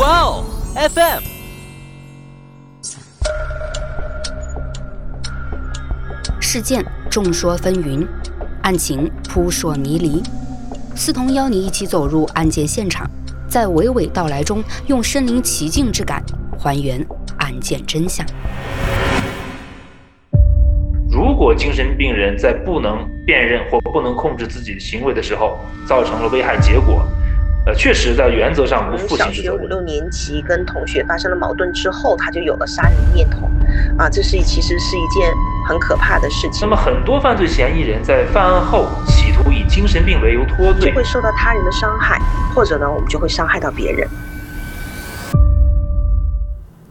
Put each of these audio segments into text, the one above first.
哇哦，FM。事件众说纷纭，案情扑朔迷离。思彤邀你一起走入案件现场，在娓娓道来中，用身临其境之感还原案件真相。如果精神病人在不能辨认或不能控制自己行为的时候，造成了危害结果。呃，确实，在原则上不负刑事责任。小学五六年级跟同学发生了矛盾之后，他就有了杀人念头，啊，这是其实是一件很可怕的事情。那么，很多犯罪嫌疑人在犯案后，企图以精神病为由脱罪，就会受到他人的伤害，或者呢，我们就会伤害到别人。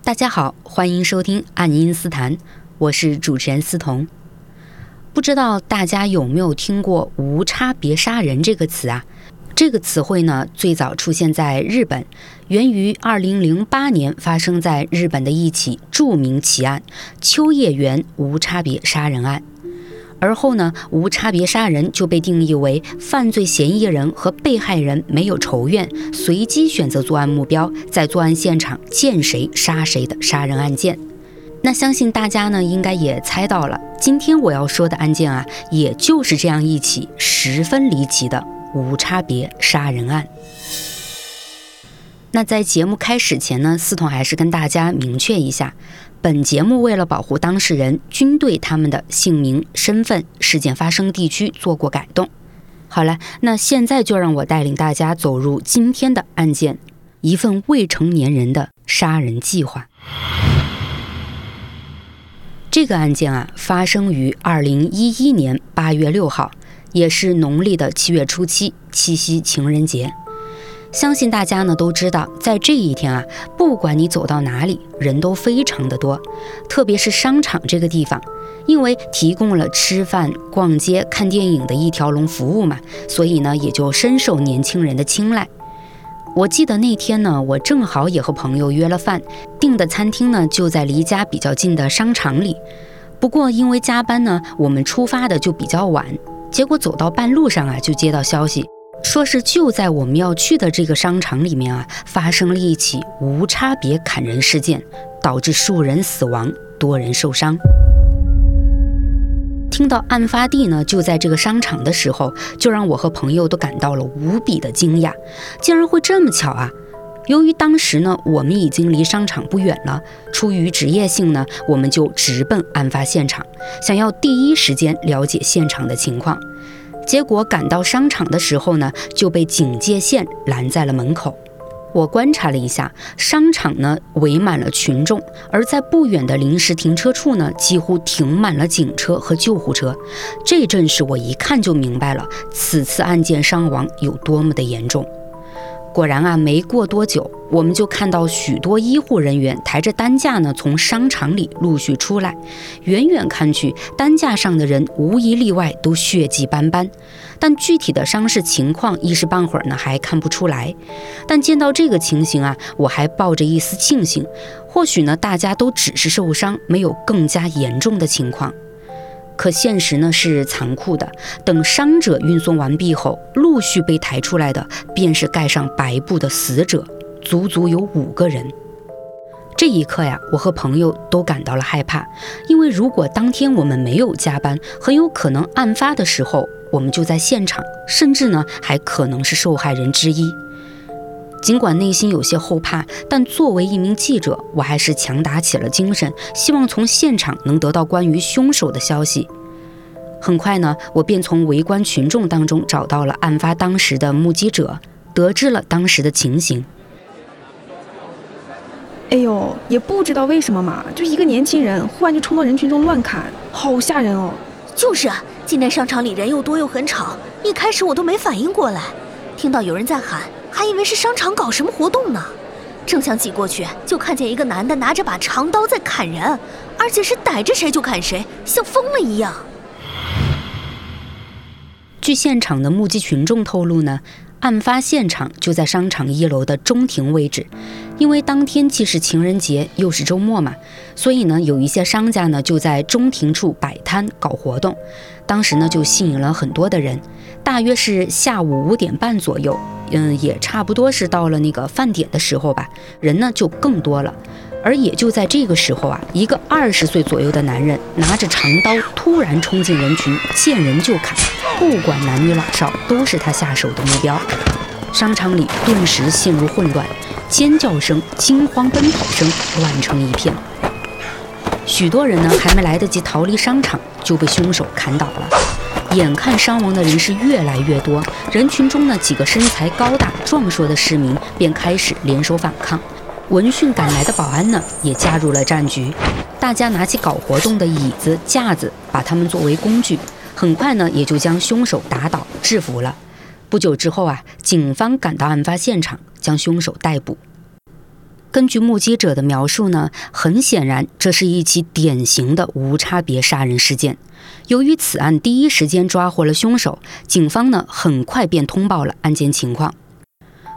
大家好，欢迎收听《爱因斯坦》，我是主持人思彤。不知道大家有没有听过“无差别杀人”这个词啊？这个词汇呢，最早出现在日本，源于2008年发生在日本的一起著名奇案——秋叶原无差别杀人案。而后呢，无差别杀人就被定义为犯罪嫌疑人和被害人没有仇怨，随机选择作案目标，在作案现场见谁杀谁的杀人案件。那相信大家呢，应该也猜到了，今天我要说的案件啊，也就是这样一起十分离奇的。无差别杀人案。那在节目开始前呢，司彤还是跟大家明确一下，本节目为了保护当事人，均对他们的姓名、身份、事件发生地区做过改动。好了，那现在就让我带领大家走入今天的案件——一份未成年人的杀人计划。这个案件啊，发生于二零一一年八月六号。也是农历的七月初七，七夕情人节。相信大家呢都知道，在这一天啊，不管你走到哪里，人都非常的多。特别是商场这个地方，因为提供了吃饭、逛街、看电影的一条龙服务嘛，所以呢也就深受年轻人的青睐。我记得那天呢，我正好也和朋友约了饭，订的餐厅呢就在离家比较近的商场里。不过因为加班呢，我们出发的就比较晚。结果走到半路上啊，就接到消息，说是就在我们要去的这个商场里面啊，发生了一起无差别砍人事件，导致数人死亡，多人受伤。听到案发地呢就在这个商场的时候，就让我和朋友都感到了无比的惊讶，竟然会这么巧啊！由于当时呢，我们已经离商场不远了，出于职业性呢，我们就直奔案发现场，想要第一时间了解现场的情况。结果赶到商场的时候呢，就被警戒线拦在了门口。我观察了一下，商场呢围满了群众，而在不远的临时停车处呢，几乎停满了警车和救护车。这阵势我一看就明白了，此次案件伤亡有多么的严重。果然啊，没过多久，我们就看到许多医护人员抬着担架呢，从商场里陆续出来。远远看去，担架上的人无一例外都血迹斑斑，但具体的伤势情况一时半会儿呢还看不出来。但见到这个情形啊，我还抱着一丝庆幸，或许呢大家都只是受伤，没有更加严重的情况。可现实呢是残酷的。等伤者运送完毕后，陆续被抬出来的便是盖上白布的死者，足足有五个人。这一刻呀，我和朋友都感到了害怕，因为如果当天我们没有加班，很有可能案发的时候我们就在现场，甚至呢还可能是受害人之一。尽管内心有些后怕，但作为一名记者，我还是强打起了精神，希望从现场能得到关于凶手的消息。很快呢，我便从围观群众当中找到了案发当时的目击者，得知了当时的情形。哎呦，也不知道为什么嘛，就一个年轻人忽然就冲到人群中乱砍，好吓人哦！就是，今天商场里人又多又很吵，一开始我都没反应过来，听到有人在喊。还以为是商场搞什么活动呢，正想挤过去，就看见一个男的拿着把长刀在砍人，而且是逮着谁就砍谁，像疯了一样。据现场的目击群众透露呢，案发现场就在商场一楼的中庭位置，因为当天既是情人节又是周末嘛，所以呢，有一些商家呢就在中庭处摆摊搞活动，当时呢就吸引了很多的人。大约是下午五点半左右。嗯，也差不多是到了那个饭点的时候吧，人呢就更多了。而也就在这个时候啊，一个二十岁左右的男人拿着长刀突然冲进人群，见人就砍，不管男女老少，都是他下手的目标。商场里顿时陷入混乱，尖叫声、惊慌奔跑声乱成一片。许多人呢还没来得及逃离商场，就被凶手砍倒了。眼看伤亡的人是越来越多，人群中呢几个身材高大、壮硕的市民便开始联手反抗。闻讯赶来的保安呢也加入了战局，大家拿起搞活动的椅子、架子，把他们作为工具，很快呢也就将凶手打倒、制服了。不久之后啊，警方赶到案发现场，将凶手逮捕。根据目击者的描述呢，很显然这是一起典型的无差别杀人事件。由于此案第一时间抓获了凶手，警方呢很快便通报了案件情况。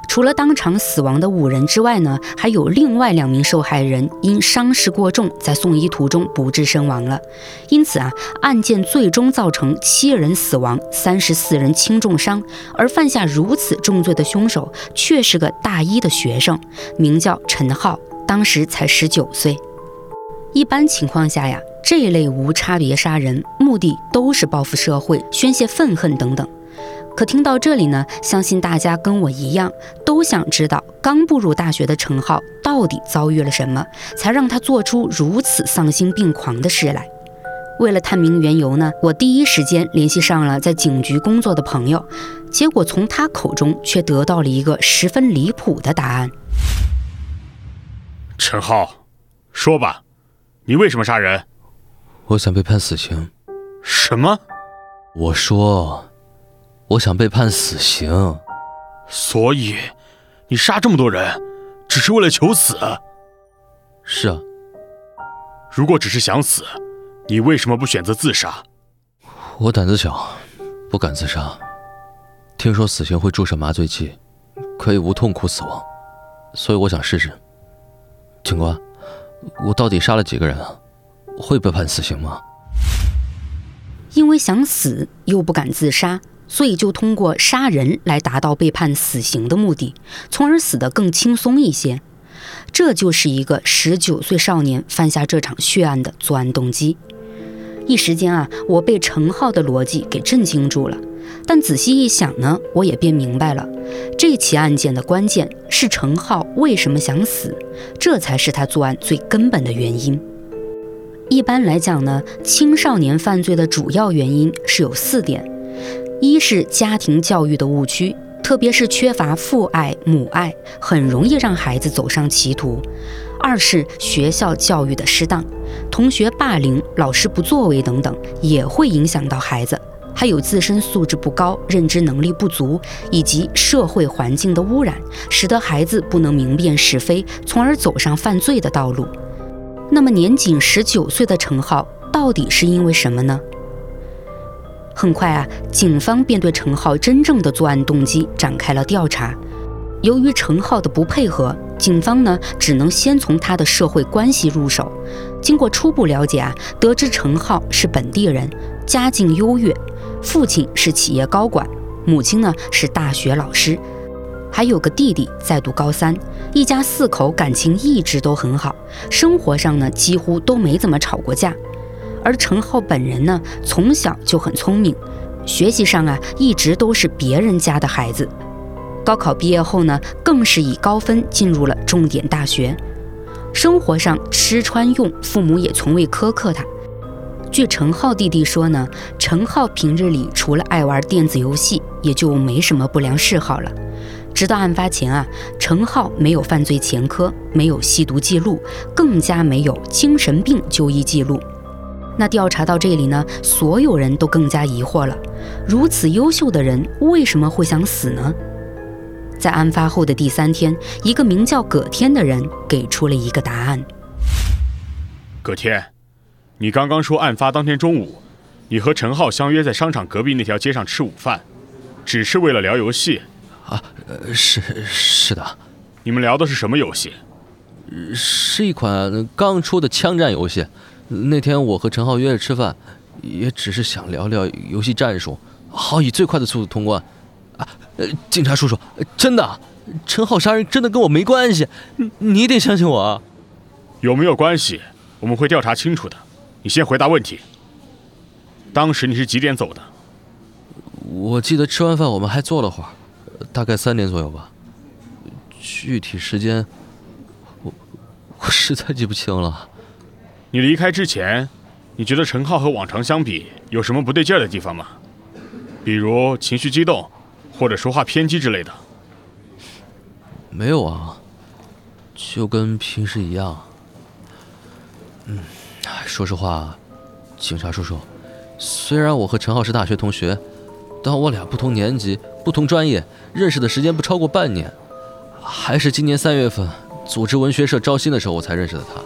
除了当场死亡的五人之外呢，还有另外两名受害人因伤势过重，在送医途中不治身亡了。因此啊，案件最终造成七人死亡，三十四人轻重伤。而犯下如此重罪的凶手却是个大一的学生，名叫陈浩，当时才十九岁。一般情况下呀，这类无差别杀人目的都是报复社会、宣泄愤恨等等。可听到这里呢，相信大家跟我一样，都想知道刚步入大学的陈浩到底遭遇了什么，才让他做出如此丧心病狂的事来。为了探明缘由呢，我第一时间联系上了在警局工作的朋友，结果从他口中却得到了一个十分离谱的答案。陈浩，说吧，你为什么杀人？我想被判死刑。什么？我说。我想被判死刑，所以你杀这么多人，只是为了求死？是啊。如果只是想死，你为什么不选择自杀？我胆子小，不敢自杀。听说死刑会注射麻醉剂，可以无痛苦死亡，所以我想试试。警官，我到底杀了几个人啊？会被判死刑吗？因为想死又不敢自杀。所以就通过杀人来达到被判死刑的目的，从而死得更轻松一些。这就是一个十九岁少年犯下这场血案的作案动机。一时间啊，我被程浩的逻辑给震惊住了。但仔细一想呢，我也便明白了，这起案件的关键是程浩为什么想死，这才是他作案最根本的原因。一般来讲呢，青少年犯罪的主要原因是有四点。一是家庭教育的误区，特别是缺乏父爱母爱，很容易让孩子走上歧途；二是学校教育的失当，同学霸凌、老师不作为等等，也会影响到孩子；还有自身素质不高、认知能力不足，以及社会环境的污染，使得孩子不能明辨是非，从而走上犯罪的道路。那么，年仅十九岁的陈浩，到底是因为什么呢？很快啊，警方便对陈浩真正的作案动机展开了调查。由于陈浩的不配合，警方呢只能先从他的社会关系入手。经过初步了解啊，得知陈浩是本地人，家境优越，父亲是企业高管，母亲呢是大学老师，还有个弟弟在读高三，一家四口感情一直都很好，生活上呢几乎都没怎么吵过架。而陈浩本人呢，从小就很聪明，学习上啊一直都是别人家的孩子。高考毕业后呢，更是以高分进入了重点大学。生活上吃穿用，父母也从未苛刻他。据陈浩弟弟说呢，陈浩平日里除了爱玩电子游戏，也就没什么不良嗜好了。直到案发前啊，陈浩没有犯罪前科，没有吸毒记录，更加没有精神病就医记录。那调查到这里呢，所有人都更加疑惑了：如此优秀的人，为什么会想死呢？在案发后的第三天，一个名叫葛天的人给出了一个答案。葛天，你刚刚说案发当天中午，你和陈浩相约在商场隔壁那条街上吃午饭，只是为了聊游戏？啊，是是的。你们聊的是什么游戏？是一款刚出的枪战游戏。那天我和陈浩约着吃饭，也只是想聊聊游戏战术，好以最快的速度通关。啊，呃，警察叔叔，真的，陈浩杀人真的跟我没关系，你你得相信我啊。有没有关系？我们会调查清楚的。你先回答问题。当时你是几点走的？我记得吃完饭我们还坐了会儿，大概三点左右吧。具体时间，我我实在记不清了。你离开之前，你觉得陈浩和往常相比有什么不对劲儿的地方吗？比如情绪激动，或者说话偏激之类的？没有啊，就跟平时一样。嗯，说实话，警察叔叔，虽然我和陈浩是大学同学，但我俩不同年级、不同专业，认识的时间不超过半年。还是今年三月份组织文学社招新的时候，我才认识的他。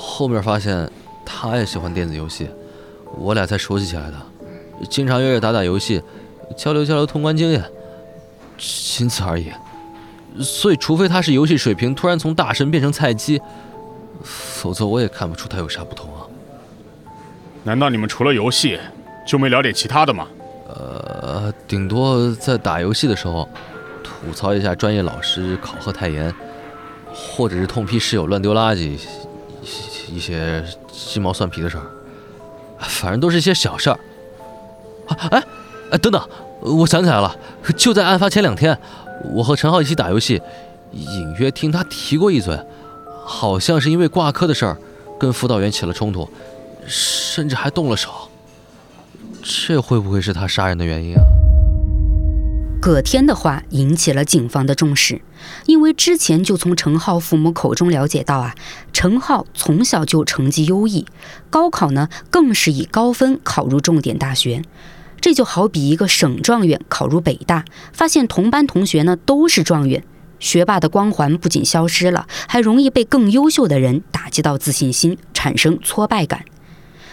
后面发现他也喜欢电子游戏，我俩才熟悉起来的，经常约着打打游戏，交流交流通关经验，仅此而已。所以，除非他是游戏水平突然从大神变成菜鸡，否则我也看不出他有啥不同啊。难道你们除了游戏就没聊点其他的吗？呃，顶多在打游戏的时候。吐槽一下专业老师考核太严，或者是痛批室友乱丢垃圾，一些鸡毛蒜皮的事儿，反正都是一些小事儿。哎哎，等等，我想起来了，就在案发前两天，我和陈浩一起打游戏，隐约听他提过一嘴，好像是因为挂科的事儿，跟辅导员起了冲突，甚至还动了手。这会不会是他杀人的原因啊？葛天的话引起了警方的重视，因为之前就从陈浩父母口中了解到啊，陈浩从小就成绩优异，高考呢更是以高分考入重点大学。这就好比一个省状元考入北大，发现同班同学呢都是状元，学霸的光环不仅消失了，还容易被更优秀的人打击到自信心，产生挫败感。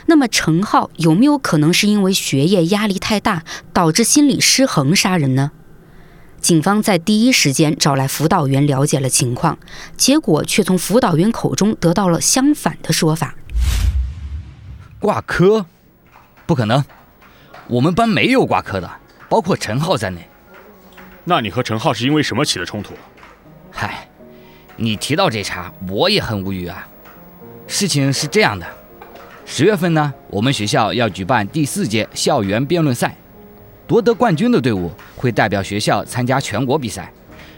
那么陈浩有没有可能是因为学业压力太大，导致心理失衡杀人呢？警方在第一时间找来辅导员了解了情况，结果却从辅导员口中得到了相反的说法。挂科？不可能，我们班没有挂科的，包括陈浩在内。那你和陈浩是因为什么起的冲突？嗨，你提到这茬，我也很无语啊。事情是这样的。十月份呢，我们学校要举办第四届校园辩论赛，夺得冠军的队伍会代表学校参加全国比赛，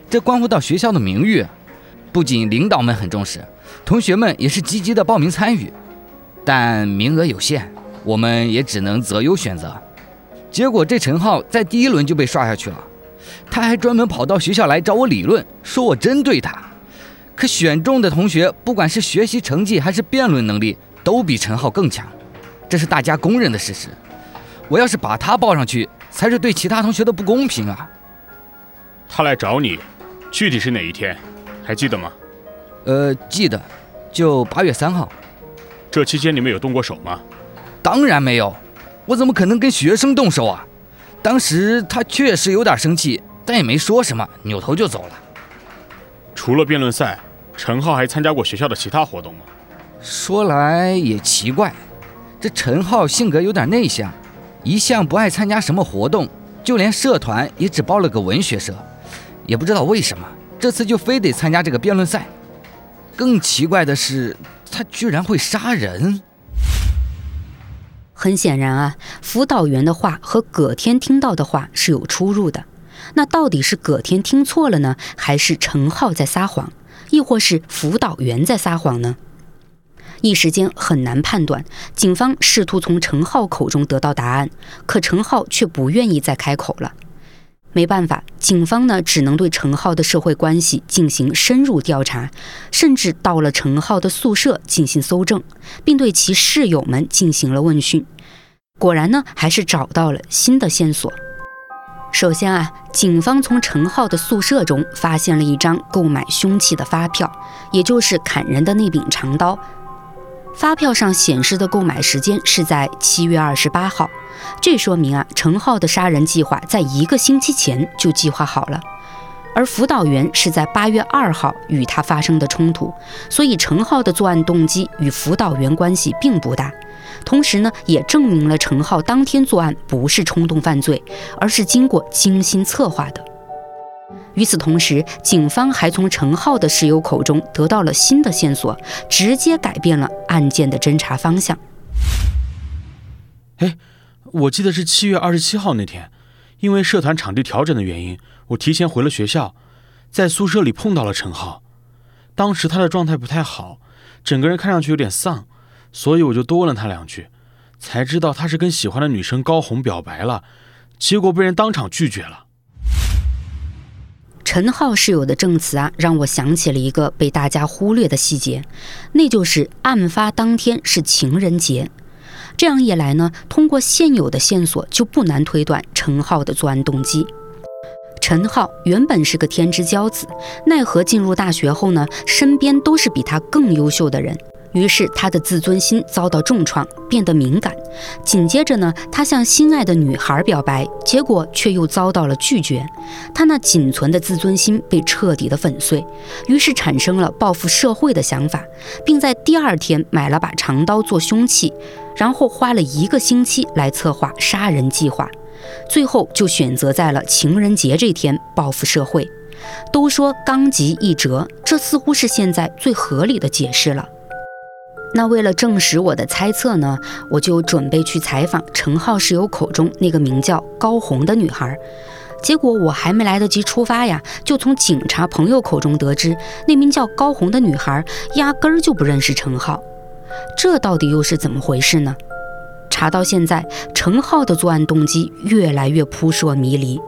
这关乎到学校的名誉。不仅领导们很重视，同学们也是积极的报名参与，但名额有限，我们也只能择优选择。结果这陈浩在第一轮就被刷下去了，他还专门跑到学校来找我理论，说我针对他。可选中的同学，不管是学习成绩还是辩论能力。都比陈浩更强，这是大家公认的事实。我要是把他报上去，才是对其他同学的不公平啊！他来找你，具体是哪一天？还记得吗？呃，记得，就八月三号。这期间你们有动过手吗？当然没有，我怎么可能跟学生动手啊？当时他确实有点生气，但也没说什么，扭头就走了。除了辩论赛，陈浩还参加过学校的其他活动吗？说来也奇怪，这陈浩性格有点内向，一向不爱参加什么活动，就连社团也只报了个文学社，也不知道为什么这次就非得参加这个辩论赛。更奇怪的是，他居然会杀人。很显然啊，辅导员的话和葛天听到的话是有出入的。那到底是葛天听错了呢，还是陈浩在撒谎，亦或是辅导员在撒谎呢？一时间很难判断，警方试图从陈浩口中得到答案，可陈浩却不愿意再开口了。没办法，警方呢只能对陈浩的社会关系进行深入调查，甚至到了陈浩的宿舍进行搜证，并对其室友们进行了问讯。果然呢，还是找到了新的线索。首先啊，警方从陈浩的宿舍中发现了一张购买凶器的发票，也就是砍人的那柄长刀。发票上显示的购买时间是在七月二十八号，这说明啊，陈浩的杀人计划在一个星期前就计划好了。而辅导员是在八月二号与他发生的冲突，所以陈浩的作案动机与辅导员关系并不大。同时呢，也证明了陈浩当天作案不是冲动犯罪，而是经过精心策划的。与此同时，警方还从陈浩的室友口中得到了新的线索，直接改变了案件的侦查方向。哎，我记得是七月二十七号那天，因为社团场地调整的原因，我提前回了学校，在宿舍里碰到了陈浩。当时他的状态不太好，整个人看上去有点丧，所以我就多问了他两句，才知道他是跟喜欢的女生高红表白了，结果被人当场拒绝了。陈浩室友的证词啊，让我想起了一个被大家忽略的细节，那就是案发当天是情人节。这样一来呢，通过现有的线索，就不难推断陈浩的作案动机。陈浩原本是个天之骄子，奈何进入大学后呢，身边都是比他更优秀的人。于是他的自尊心遭到重创，变得敏感。紧接着呢，他向心爱的女孩表白，结果却又遭到了拒绝。他那仅存的自尊心被彻底的粉碎，于是产生了报复社会的想法，并在第二天买了把长刀做凶器，然后花了一个星期来策划杀人计划，最后就选择在了情人节这天报复社会。都说刚极易折，这似乎是现在最合理的解释了。那为了证实我的猜测呢，我就准备去采访陈浩室友口中那个名叫高红的女孩。结果我还没来得及出发呀，就从警察朋友口中得知，那名叫高红的女孩压根儿就不认识陈浩。这到底又是怎么回事呢？查到现在，陈浩的作案动机越来越扑朔迷离。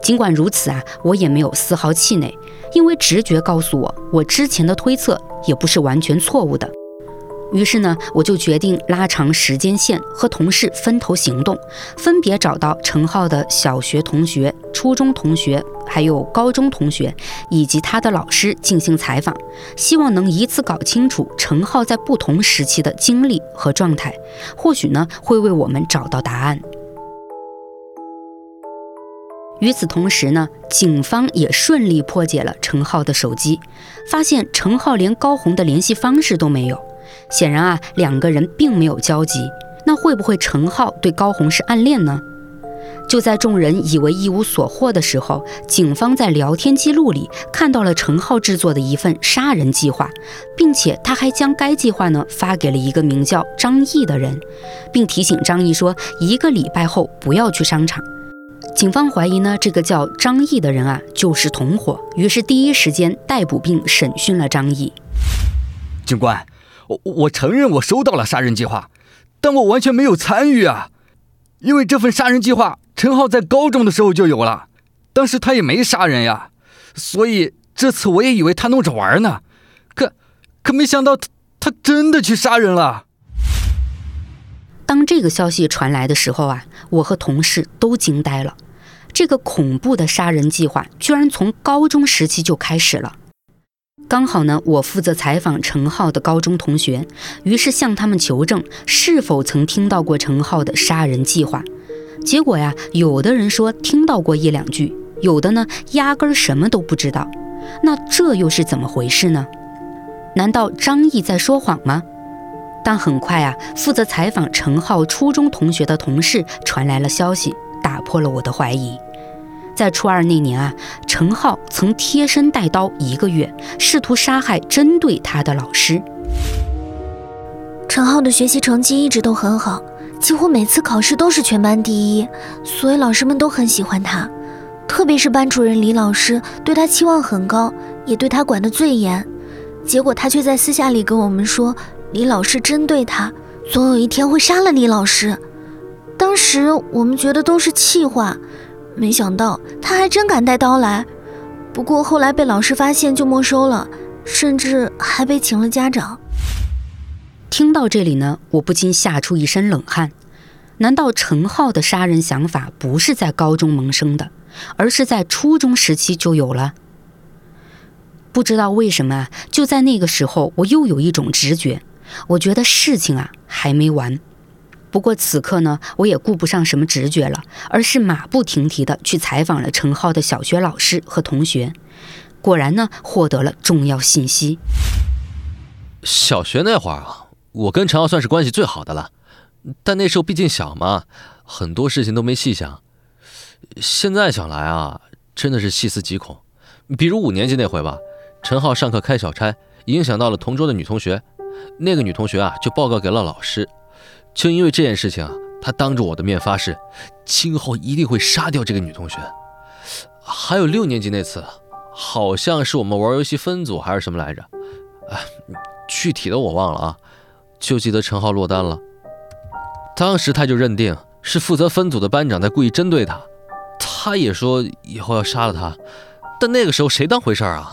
尽管如此啊，我也没有丝毫气馁，因为直觉告诉我，我之前的推测也不是完全错误的。于是呢，我就决定拉长时间线，和同事分头行动，分别找到陈浩的小学同学、初中同学，还有高中同学，以及他的老师进行采访，希望能以此搞清楚陈浩在不同时期的经历和状态，或许呢会为我们找到答案。与此同时呢，警方也顺利破解了陈浩的手机，发现陈浩连高红的联系方式都没有。显然啊，两个人并没有交集。那会不会陈浩对高红是暗恋呢？就在众人以为一无所获的时候，警方在聊天记录里看到了陈浩制作的一份杀人计划，并且他还将该计划呢发给了一个名叫张毅的人，并提醒张毅说一个礼拜后不要去商场。警方怀疑呢，这个叫张毅的人啊就是同伙，于是第一时间逮捕并审讯了张毅。警官。我我承认我收到了杀人计划，但我完全没有参与啊！因为这份杀人计划，陈浩在高中的时候就有了，当时他也没杀人呀，所以这次我也以为他弄着玩呢，可可没想到他他真的去杀人了。当这个消息传来的时候啊，我和同事都惊呆了，这个恐怖的杀人计划居然从高中时期就开始了。刚好呢，我负责采访陈浩的高中同学，于是向他们求证是否曾听到过陈浩的杀人计划。结果呀，有的人说听到过一两句，有的呢压根儿什么都不知道。那这又是怎么回事呢？难道张毅在说谎吗？但很快啊，负责采访陈浩初中同学的同事传来了消息，打破了我的怀疑。在初二那年啊，陈浩曾贴身带刀一个月，试图杀害针对他的老师。陈浩的学习成绩一直都很好，几乎每次考试都是全班第一，所以老师们都很喜欢他。特别是班主任李老师对他期望很高，也对他管得最严。结果他却在私下里跟我们说，李老师针对他，总有一天会杀了李老师。当时我们觉得都是气话。没想到他还真敢带刀来，不过后来被老师发现就没收了，甚至还被请了家长。听到这里呢，我不禁吓出一身冷汗。难道陈浩的杀人想法不是在高中萌生的，而是在初中时期就有了？不知道为什么，就在那个时候，我又有一种直觉，我觉得事情啊还没完。不过此刻呢，我也顾不上什么直觉了，而是马不停蹄地去采访了陈浩的小学老师和同学。果然呢，获得了重要信息。小学那会儿啊，我跟陈浩算是关系最好的了，但那时候毕竟小嘛，很多事情都没细想。现在想来啊，真的是细思极恐。比如五年级那回吧，陈浩上课开小差，影响到了同桌的女同学，那个女同学啊就报告给了老师，就因为这件事情啊，他当着我的面发誓，今后一定会杀掉这个女同学。还有六年级那次，好像是我们玩游戏分组还是什么来着，哎，具体的我忘了啊，就记得陈浩落单了。当时他就认定是负责分组的班长在故意针对他，他也说以后要杀了他，但那个时候谁当回事儿啊？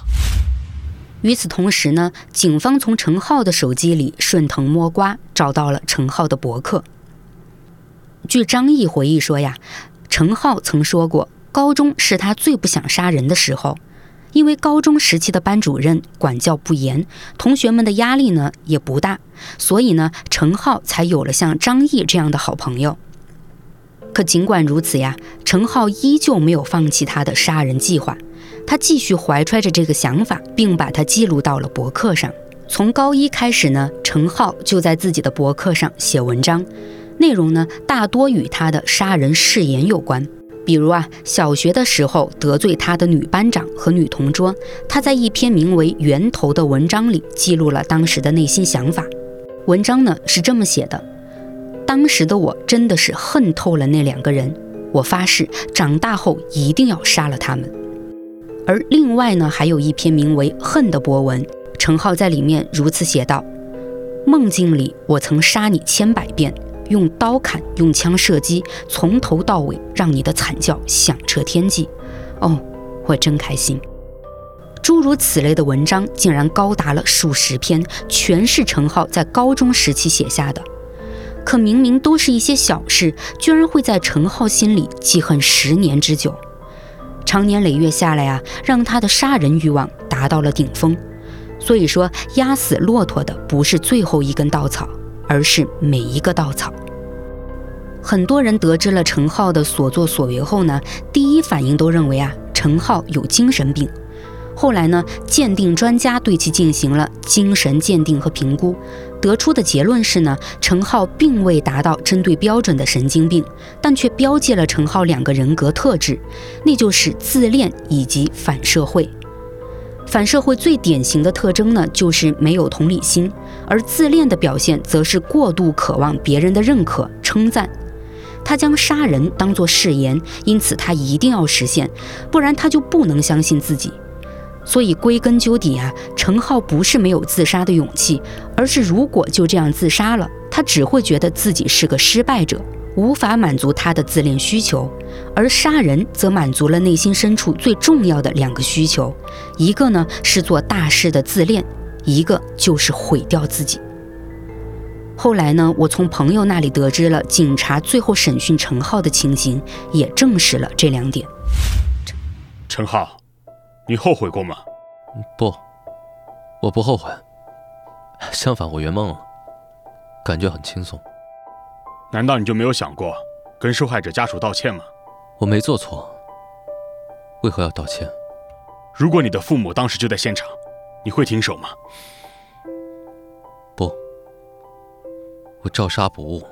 与此同时呢，警方从陈浩的手机里顺藤摸瓜找到了陈浩的博客。据张毅回忆说呀，陈浩曾说过，高中是他最不想杀人的时候。因为高中时期的班主任管教不严，同学们的压力呢也不大，所以呢，陈浩才有了像张毅这样的好朋友。可尽管如此呀，陈浩依旧没有放弃他的杀人计划，他继续怀揣着这个想法，并把它记录到了博客上。从高一开始呢，陈浩就在自己的博客上写文章，内容呢大多与他的杀人誓言有关。比如啊，小学的时候得罪他的女班长和女同桌，他在一篇名为《源头》的文章里记录了当时的内心想法。文章呢是这么写的：当时的我真的是恨透了那两个人，我发誓长大后一定要杀了他们。而另外呢，还有一篇名为《恨》的博文，陈浩在里面如此写道：梦境里我曾杀你千百遍。用刀砍，用枪射击，从头到尾让你的惨叫响彻天际。哦，我真开心。诸如此类的文章竟然高达了数十篇，全是陈浩在高中时期写下的。可明明都是一些小事，居然会在陈浩心里记恨十年之久。长年累月下来啊，让他的杀人欲望达到了顶峰。所以说，压死骆驼的不是最后一根稻草。而是每一个稻草。很多人得知了陈浩的所作所为后呢，第一反应都认为啊，陈浩有精神病。后来呢，鉴定专家对其进行了精神鉴定和评估，得出的结论是呢，陈浩并未达到针对标准的神经病，但却标记了陈浩两个人格特质，那就是自恋以及反社会。反社会最典型的特征呢，就是没有同理心，而自恋的表现则是过度渴望别人的认可、称赞。他将杀人当作誓言，因此他一定要实现，不然他就不能相信自己。所以归根究底啊，陈浩不是没有自杀的勇气，而是如果就这样自杀了，他只会觉得自己是个失败者。无法满足他的自恋需求，而杀人则满足了内心深处最重要的两个需求，一个呢是做大事的自恋，一个就是毁掉自己。后来呢，我从朋友那里得知了警察最后审讯陈浩的情形，也证实了这两点。陈浩，你后悔过吗？不，我不后悔，相反，我圆梦了，感觉很轻松。难道你就没有想过跟受害者家属道歉吗？我没做错，为何要道歉？如果你的父母当时就在现场，你会停手吗？不，我照杀不误。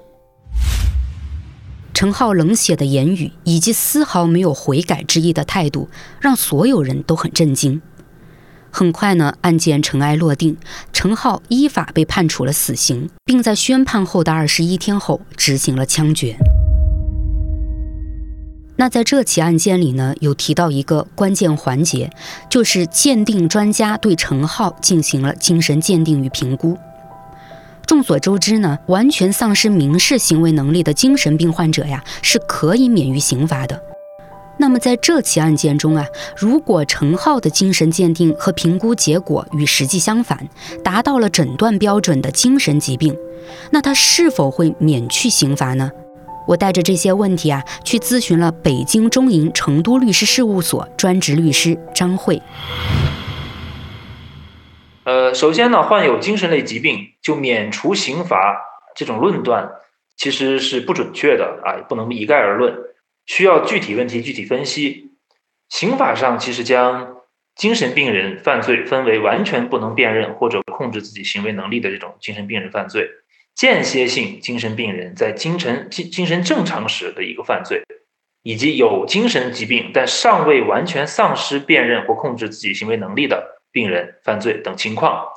陈浩冷血的言语以及丝毫没有悔改之意的态度，让所有人都很震惊。很快呢，案件尘埃落定，陈浩依法被判处了死刑，并在宣判后的二十一天后执行了枪决。那在这起案件里呢，有提到一个关键环节，就是鉴定专家对陈浩进行了精神鉴定与评估。众所周知呢，完全丧失民事行为能力的精神病患者呀，是可以免于刑罚的。那么在这起案件中啊，如果陈浩的精神鉴定和评估结果与实际相反，达到了诊断标准的精神疾病，那他是否会免去刑罚呢？我带着这些问题啊，去咨询了北京中银成都律师事务所专职律师张慧。呃，首先呢，患有精神类疾病就免除刑罚这种论断其实是不准确的啊，不能一概而论。需要具体问题具体分析。刑法上其实将精神病人犯罪分为完全不能辨认或者控制自己行为能力的这种精神病人犯罪，间歇性精神病人在精神精精神正常时的一个犯罪，以及有精神疾病但尚未完全丧失辨认或控制自己行为能力的病人犯罪等情况。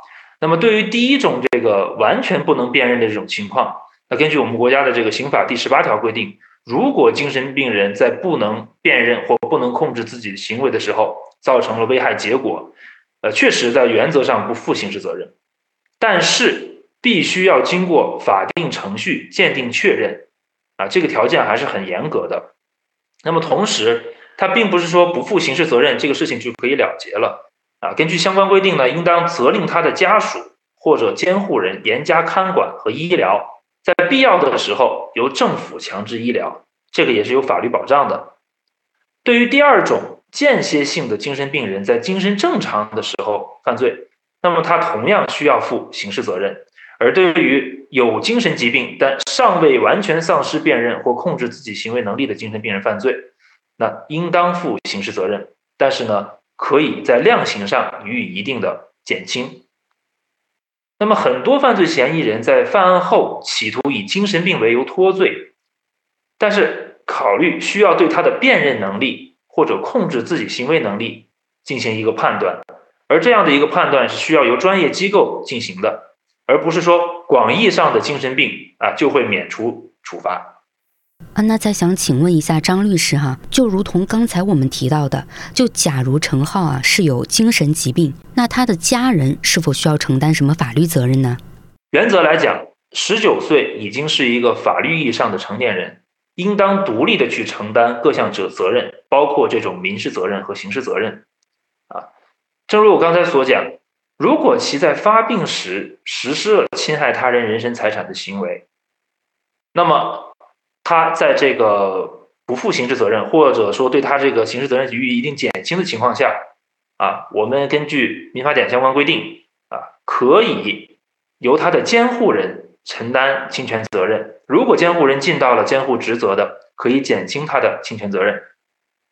那么，对于第一种这个完全不能辨认的这种情况，那根据我们国家的这个刑法第十八条规定，如果精神病人在不能辨认或不能控制自己的行为的时候，造成了危害结果，呃，确实在原则上不负刑事责任，但是必须要经过法定程序鉴定确认，啊，这个条件还是很严格的。那么同时，他并不是说不负刑事责任，这个事情就可以了结了。啊，根据相关规定呢，应当责令他的家属或者监护人严加看管和医疗，在必要的时候由政府强制医疗，这个也是有法律保障的。对于第二种间歇性的精神病人在精神正常的时候犯罪，那么他同样需要负刑事责任；而对于有精神疾病但尚未完全丧失辨认或控制自己行为能力的精神病人犯罪，那应当负刑事责任。但是呢？可以在量刑上予以一定的减轻。那么，很多犯罪嫌疑人在犯案后企图以精神病为由脱罪，但是考虑需要对他的辨认能力或者控制自己行为能力进行一个判断，而这样的一个判断是需要由专业机构进行的，而不是说广义上的精神病啊就会免除处罚。啊，那再想请问一下张律师哈，就如同刚才我们提到的，就假如陈浩啊是有精神疾病，那他的家人是否需要承担什么法律责任呢？原则来讲，十九岁已经是一个法律意义上的成年人，应当独立的去承担各项责责任，包括这种民事责任和刑事责任。啊，正如我刚才所讲，如果其在发病时实施了侵害他人人身财产的行为，那么。他在这个不负刑事责任，或者说对他这个刑事责任予以一定减轻的情况下，啊，我们根据民法典相关规定，啊，可以由他的监护人承担侵权责任。如果监护人尽到了监护职责的，可以减轻他的侵权责任。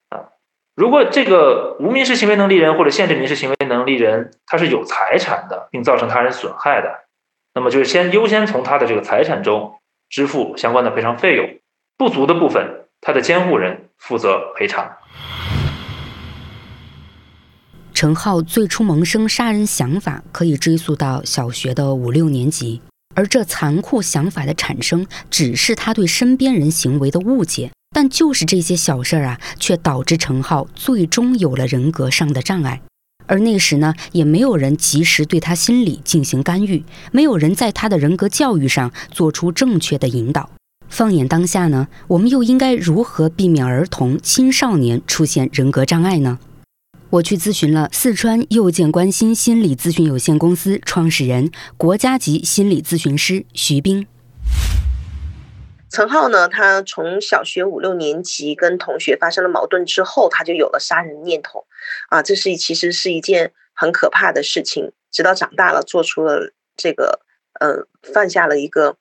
啊，如果这个无民事行为能力人或者限制民事行为能力人他是有财产的，并造成他人损害的，那么就是先优先从他的这个财产中。支付相关的赔偿费用，不足的部分，他的监护人负责赔偿。陈浩最初萌生杀人想法，可以追溯到小学的五六年级，而这残酷想法的产生，只是他对身边人行为的误解。但就是这些小事儿啊，却导致陈浩最终有了人格上的障碍。而那时呢，也没有人及时对他心理进行干预，没有人在他的人格教育上做出正确的引导。放眼当下呢，我们又应该如何避免儿童、青少年出现人格障碍呢？我去咨询了四川右健关心心理咨询有限公司创始人、国家级心理咨询师徐斌。陈浩呢，他从小学五六年级跟同学发生了矛盾之后，他就有了杀人念头，啊，这是其实是一件很可怕的事情。直到长大了，做出了这个，呃，犯下了一个，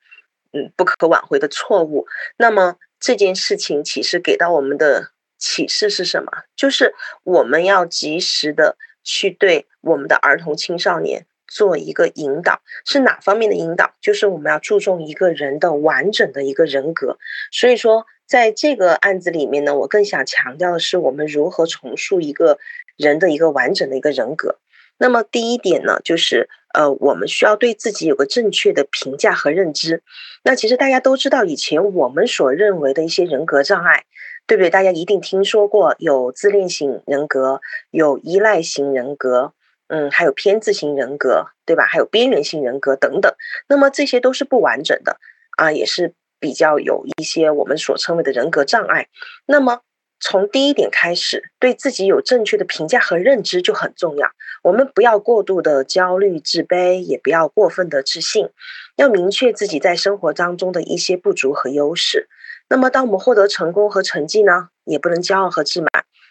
嗯，不可挽回的错误。那么这件事情其实给到我们的启示是什么？就是我们要及时的去对我们的儿童青少年。做一个引导是哪方面的引导？就是我们要注重一个人的完整的一个人格。所以说，在这个案子里面呢，我更想强调的是我们如何重塑一个人的一个完整的一个人格。那么第一点呢，就是呃，我们需要对自己有个正确的评价和认知。那其实大家都知道，以前我们所认为的一些人格障碍，对不对？大家一定听说过有自恋型人格，有依赖型人格。嗯，还有偏执型人格，对吧？还有边缘性人格等等。那么这些都是不完整的啊，也是比较有一些我们所称为的人格障碍。那么从第一点开始，对自己有正确的评价和认知就很重要。我们不要过度的焦虑、自卑，也不要过分的自信，要明确自己在生活当中的一些不足和优势。那么当我们获得成功和成绩呢，也不能骄傲和自满。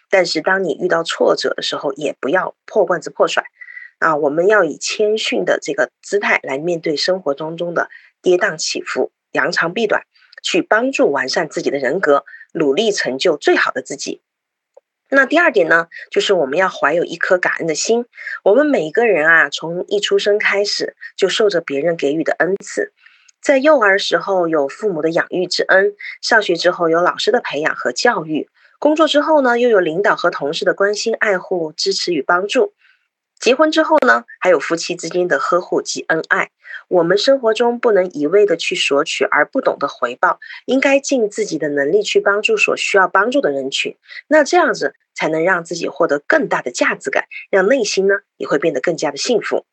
但是，当你遇到挫折的时候，也不要破罐子破摔，啊，我们要以谦逊的这个姿态来面对生活当中的跌宕起伏、扬长避短，去帮助完善自己的人格，努力成就最好的自己。那第二点呢，就是我们要怀有一颗感恩的心。我们每个人啊，从一出生开始就受着别人给予的恩赐。在幼儿时候有父母的养育之恩，上学之后有老师的培养和教育，工作之后呢又有领导和同事的关心、爱护、支持与帮助。结婚之后呢，还有夫妻之间的呵护及恩爱。我们生活中不能一味的去索取而不懂得回报，应该尽自己的能力去帮助所需要帮助的人群。那这样子才能让自己获得更大的价值感，让内心呢也会变得更加的幸福。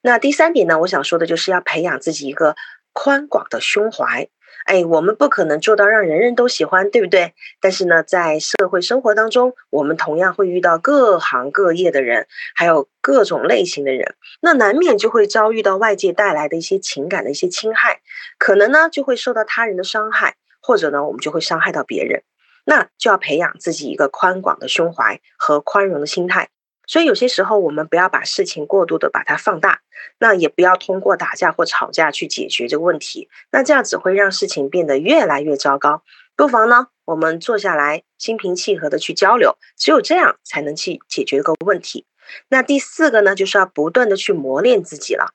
那第三点呢，我想说的就是要培养自己一个宽广的胸怀。哎，我们不可能做到让人人都喜欢，对不对？但是呢，在社会生活当中，我们同样会遇到各行各业的人，还有各种类型的人，那难免就会遭遇到外界带来的一些情感的一些侵害，可能呢就会受到他人的伤害，或者呢我们就会伤害到别人，那就要培养自己一个宽广的胸怀和宽容的心态。所以有些时候，我们不要把事情过度的把它放大，那也不要通过打架或吵架去解决这个问题，那这样只会让事情变得越来越糟糕。不妨呢，我们坐下来，心平气和的去交流，只有这样才能去解决个问题。那第四个呢，就是要不断的去磨练自己了。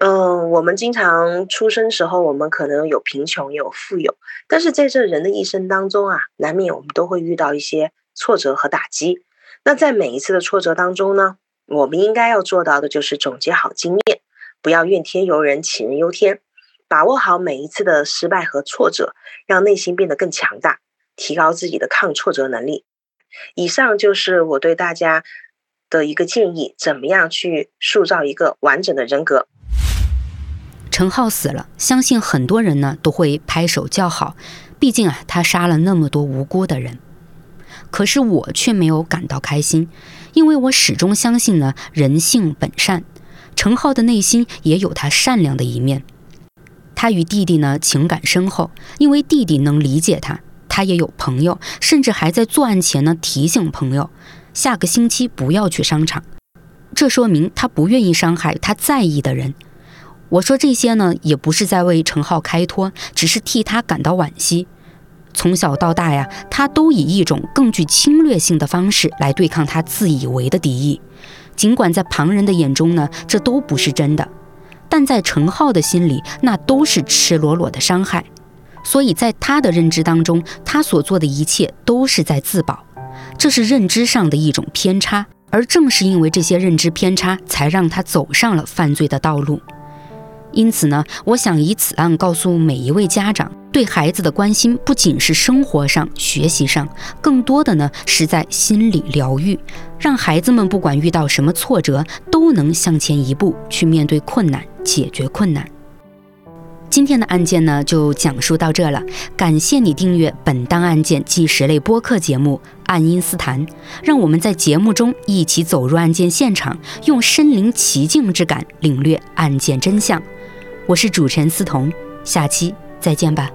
嗯，我们经常出生时候，我们可能有贫穷也，有富有，但是在这人的一生当中啊，难免我们都会遇到一些挫折和打击。那在每一次的挫折当中呢，我们应该要做到的就是总结好经验，不要怨天尤人、杞人忧天，把握好每一次的失败和挫折，让内心变得更强大，提高自己的抗挫折能力。以上就是我对大家的一个建议：怎么样去塑造一个完整的人格？陈浩死了，相信很多人呢都会拍手叫好，毕竟啊，他杀了那么多无辜的人。可是我却没有感到开心，因为我始终相信呢，人性本善。程浩的内心也有他善良的一面。他与弟弟呢情感深厚，因为弟弟能理解他，他也有朋友，甚至还在作案前呢提醒朋友，下个星期不要去商场。这说明他不愿意伤害他在意的人。我说这些呢，也不是在为程浩开脱，只是替他感到惋惜。从小到大呀，他都以一种更具侵略性的方式来对抗他自以为的敌意。尽管在旁人的眼中呢，这都不是真的，但在陈浩的心里，那都是赤裸裸的伤害。所以在他的认知当中，他所做的一切都是在自保，这是认知上的一种偏差。而正是因为这些认知偏差，才让他走上了犯罪的道路。因此呢，我想以此案告诉每一位家长，对孩子的关心不仅是生活上、学习上，更多的呢是在心理疗愈，让孩子们不管遇到什么挫折，都能向前一步去面对困难、解决困难。今天的案件呢，就讲述到这了。感谢你订阅本档案件纪实类播客节目《爱因斯坦》，让我们在节目中一起走入案件现场，用身临其境之感领略案件真相。我是主持人思彤，下期再见吧。